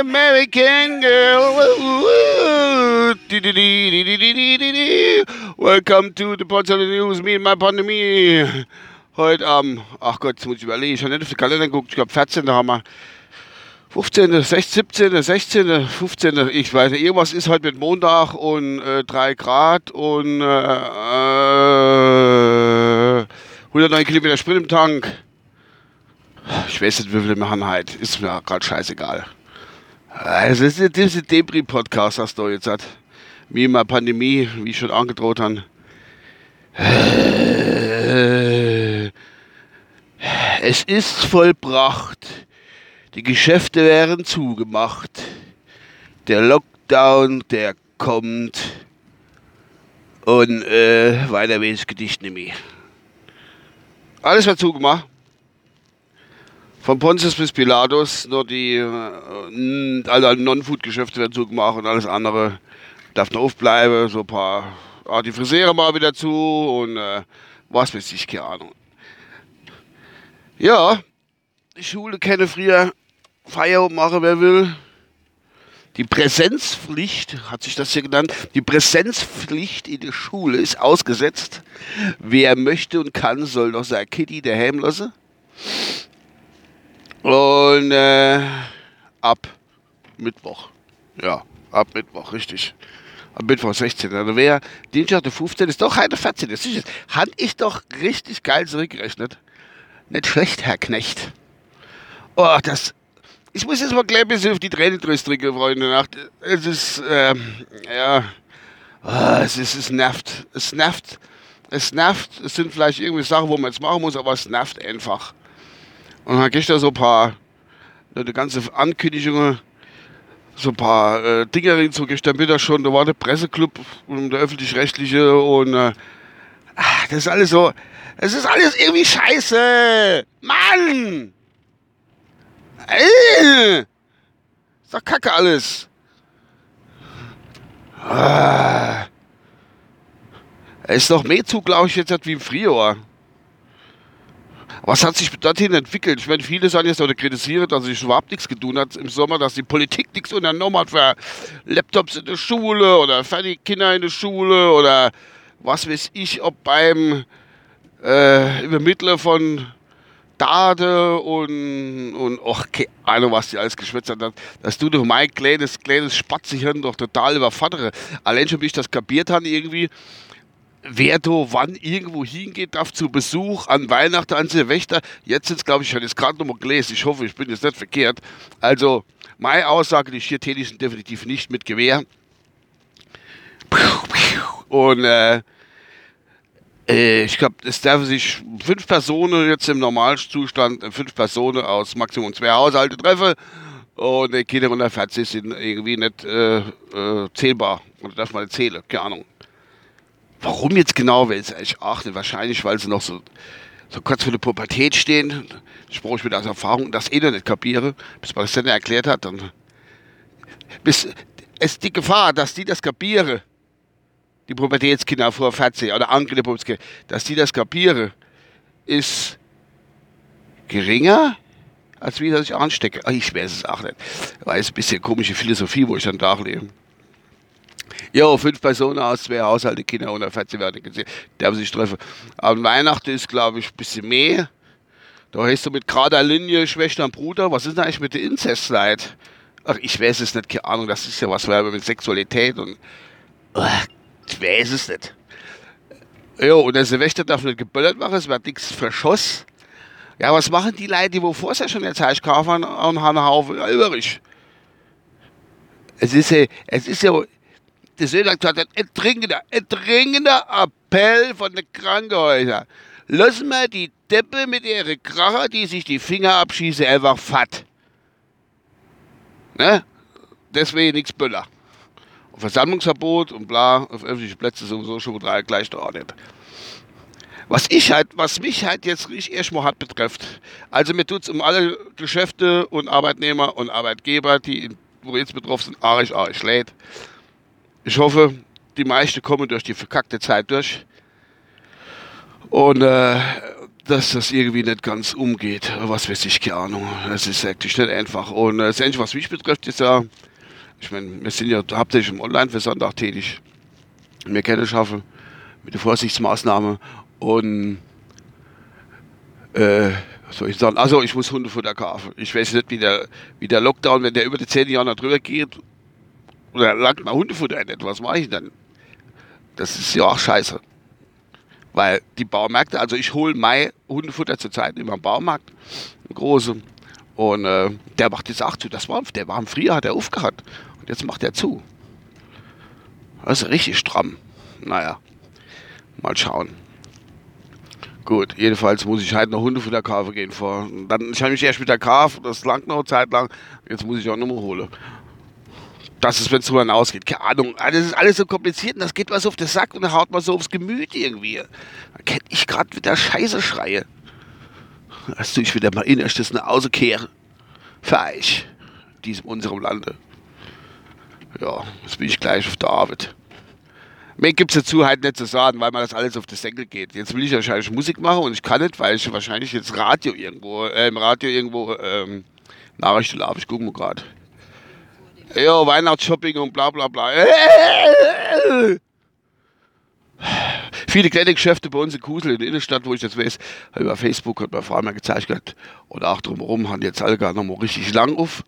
American girl. Welcome to the Potsdam News, me and my Pandemie. Heute am, ach Gott, jetzt muss ich überlegen, ich habe nicht auf den Kalender geguckt, ich glaube 14. haben wir 15., 16., 17., 16., 15., ich weiß nicht, irgendwas ist heute mit Montag und äh, 3 Grad und äh, äh, 109 Kilometer Sprit im Tank. Ich weiß nicht, wie viel machen heute. Ist mir gerade scheißegal. Also, das ist dieser Debris-Podcast, hast du jetzt hat. Wie in der Pandemie, wie ich schon angedroht habe. Es ist vollbracht. Die Geschäfte wären zugemacht. Der Lockdown, der kommt. Und äh, weiter will ich das Gedicht mehr. Alles wird zugemacht. Von Pontius bis Pilatus, nur die äh, alle Non-Food-Geschäfte werden zugemacht und alles andere darf noch aufbleiben. So ein paar, ah, die Friseure mal wieder zu und äh, was weiß ich, keine Ahnung. Ja, die Schule kenne früher Feierabend machen, wer will. Die Präsenzpflicht, hat sich das hier genannt, die Präsenzpflicht in der Schule ist ausgesetzt. Wer möchte und kann, soll doch sein Kitty daheim lassen. Und äh, ab Mittwoch. Ja, ab Mittwoch, richtig. Ab Mittwoch 16. Also wer Dienstag der 15. ist doch heute 14. Das ist Hat ich doch richtig geil zurückgerechnet. Nicht schlecht, Herr Knecht. Oh, das. Ich muss jetzt mal gleich ein bisschen auf die Tränen drücken, Freunde. Es ist, ähm, ja. Oh, es ist, es nervt. Es nervt. Es nervt. Es sind vielleicht irgendwie Sachen, wo man jetzt machen muss, aber es nervt einfach. Und dann gestern so ein paar, ne, die ganze Ankündigungen, so ein paar äh, Dinge so gestern Mittag schon, da war der Presseclub und der öffentlich-rechtliche und äh, ach, das ist alles so, es ist alles irgendwie scheiße. Mann! Ey! Ist doch kacke alles. Ah. Ist noch mehr zu, glaube ich, jetzt wie im Frühjahr. Was hat sich dorthin entwickelt? Ich meine, viele sagen jetzt oder kritisieren, dass sich überhaupt nichts getan hat im Sommer, dass die Politik nichts unternommen hat für Laptops in der Schule oder für Kinder in der Schule oder was weiß ich, ob beim äh, Übermittler von Date und, und ach, keine Ahnung, was die alles geschwätzt hat, dass du doch mein kleines, kleines Spatzihirn doch total überfordere. Allein schon, wie ich das kapiert habe irgendwie, wer da wann irgendwo hingeht, darf zu Besuch an Weihnachten, an Silvester. Jetzt sind es, glaube ich, ich habe jetzt gerade nochmal gelesen. Ich hoffe, ich bin jetzt nicht verkehrt. Also, meine Aussage, die hier tätig sind, definitiv nicht mit Gewehr. Und, äh ich glaube, es dürfen sich fünf Personen jetzt im Normalzustand, äh, fünf Personen aus Maximum zwei Haushalte treffen. Und die Kinder unter 40 sind irgendwie nicht äh, äh, zählbar. Oder darf man nicht zählen, keine Ahnung. Warum jetzt genau, weiß ich auch nicht. Wahrscheinlich, weil sie noch so, so kurz vor der Pubertät stehen. Ich brauche mit aus Erfahrung das eh noch nicht kapiere, bis man das dann erklärt hat. Dann bis, es ist die Gefahr, dass die das kapieren, die Pubertätskinder vor 40 oder andere Pubertätskinder, dass die das kapieren, ist geringer, als wie dass ich anstecke. Ich weiß es auch nicht. Weil es ein bisschen komische Philosophie, wo ich dann da lebe. Ja, fünf Personen aus zwei Haushalte, Kinder unter 14 werden gesehen, der sich treffen. An Weihnachten ist, glaube ich, ein bisschen mehr. Da hast du mit gerader Linie Schwester und Bruder. Was ist denn eigentlich mit der Inzestleid? Ach, ich weiß es nicht, keine Ahnung. Das ist ja was mit Sexualität und. Ach, ich weiß es nicht. Ja, und der Silvester darf nicht geböllert machen, es wird nichts verschossen. Ja, was machen die Leute, die wo vorher schon jetzt Heisch kaufen und haben Haufen übrig? Es ist ja, es ist ja, der Söder hat ein dringender, ein dringender Appell von den Krankenhäusern. Lassen wir die Deppe mit ihren Kracher, die sich die Finger abschießen, einfach fatt. Ne? Deswegen nichts Böller. Versammlungsverbot und bla, auf öffentliche Plätze sowieso schon drei gleichgeordnet. Was ich halt, was mich halt jetzt richtig erstmal hat betrifft, also mir tut es um alle Geschäfte und Arbeitnehmer und Arbeitgeber, die wo jetzt betroffen sind, arisch, arisch lädt. Ich hoffe, die meisten kommen durch die verkackte Zeit durch. Und äh, dass das irgendwie nicht ganz umgeht. Was weiß ich, keine Ahnung. Das ist wirklich nicht einfach. Und äh, das Einzige, was mich betrifft, ist ja, ich meine, wir sind ja hauptsächlich im Online-Versand auch tätig. Wir kennen schaffen mit der Vorsichtsmaßnahme. Und äh, soll ich sagen? Also ich muss Hundefutter kaufen. Ich weiß nicht, wie der, wie der Lockdown, wenn der über die zehn Jahre drüber geht, oder langt mal Hundefutter ein, was mache ich dann? Das ist ja auch scheiße. Weil die Baumärkte, also ich hole mein Hundefutter zurzeit immer im Baumarkt, einen großen. Und äh, der macht jetzt auch zu. Das war, der war im Frühjahr, hat er aufgehört. Jetzt macht er zu. Das ist richtig stramm. Naja, mal schauen. Gut, jedenfalls muss ich halt noch Hundefutter kaufen gehen vor. dann, ich mich erst mit der Kauf, das langt noch eine Zeit lang. Jetzt muss ich auch nochmal holen das ist, wenn es drüber hinausgeht. Keine Ahnung. Das ist alles so kompliziert und das geht was auf den Sack und dann haut man so aufs Gemüt irgendwie. Da kennt ich gerade wieder Scheiße schreie. Dass du ich wieder mal innerstes nach Hause kehre. Für euch. Diesem unserem Lande. Ja, jetzt bin ich gleich auf der Arbeit. Mehr gibt es dazu halt nicht zu sagen, weil man das alles auf den Senkel geht. Jetzt will ich wahrscheinlich Musik machen und ich kann nicht, weil ich wahrscheinlich jetzt Radio irgendwo, äh, im Radio irgendwo ähm, Nachrichten habe. Ich gucke mal gerade. Ja, Weihnachtsshopping und bla bla bla. Viele kleine Geschäfte bei uns in Kusel in der Innenstadt, wo ich das weiß, über Facebook hat meine Frau mal gezeigt und auch drumherum haben jetzt alle gar noch mal richtig lang auf.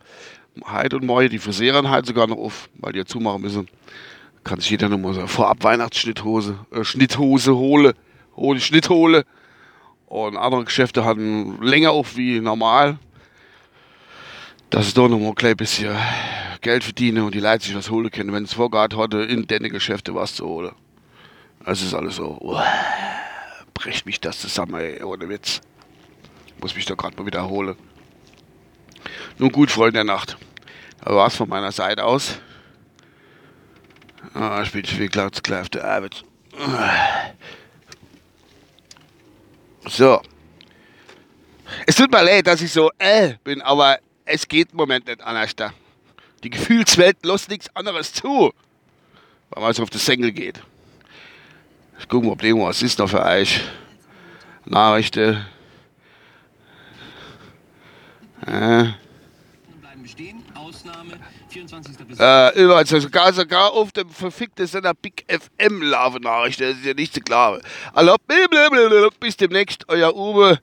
Heid und Moi, die Friseure halt sogar noch auf, weil die ja zumachen müssen. Kann sich jeder noch mal so vorab Weihnachtsschnitthose, äh, Schnitthose hole, hole, Schnitthole. Und andere Geschäfte hatten länger auf wie normal. Das ist doch noch mal ein klein bisschen Geld verdienen und die Leute sich was holen können, wenn es vorgeht heute in deine Geschäfte was zu holen. Das ist alles so, uh, bricht mich das zusammen, ey, ohne Witz. Muss mich doch gerade mal wiederholen. Nun gut, Freunde der Nacht. Da war es von meiner Seite aus. Ah, ich bin schon wieder klar auf der Arbeit. So. Es tut mir leid, dass ich so äh bin, aber es geht im Moment nicht anders da. Die Gefühlswelt lässt nichts anderes zu, weil man es auf das Senkel geht. Ich gucke mal, ob irgendwas ist noch für euch. Nachrichten. Äh. Äh, überall, sogar, sogar auf dem verfickten Sender Big FM laufen Nachrichten, das ist ja nicht zu klar. Also, bis demnächst, euer Uwe.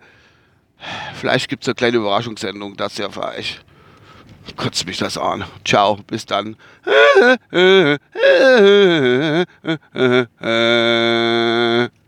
Vielleicht gibt es eine kleine Überraschungssendung, das ja für euch kotzt mich das an. Ciao, bis dann.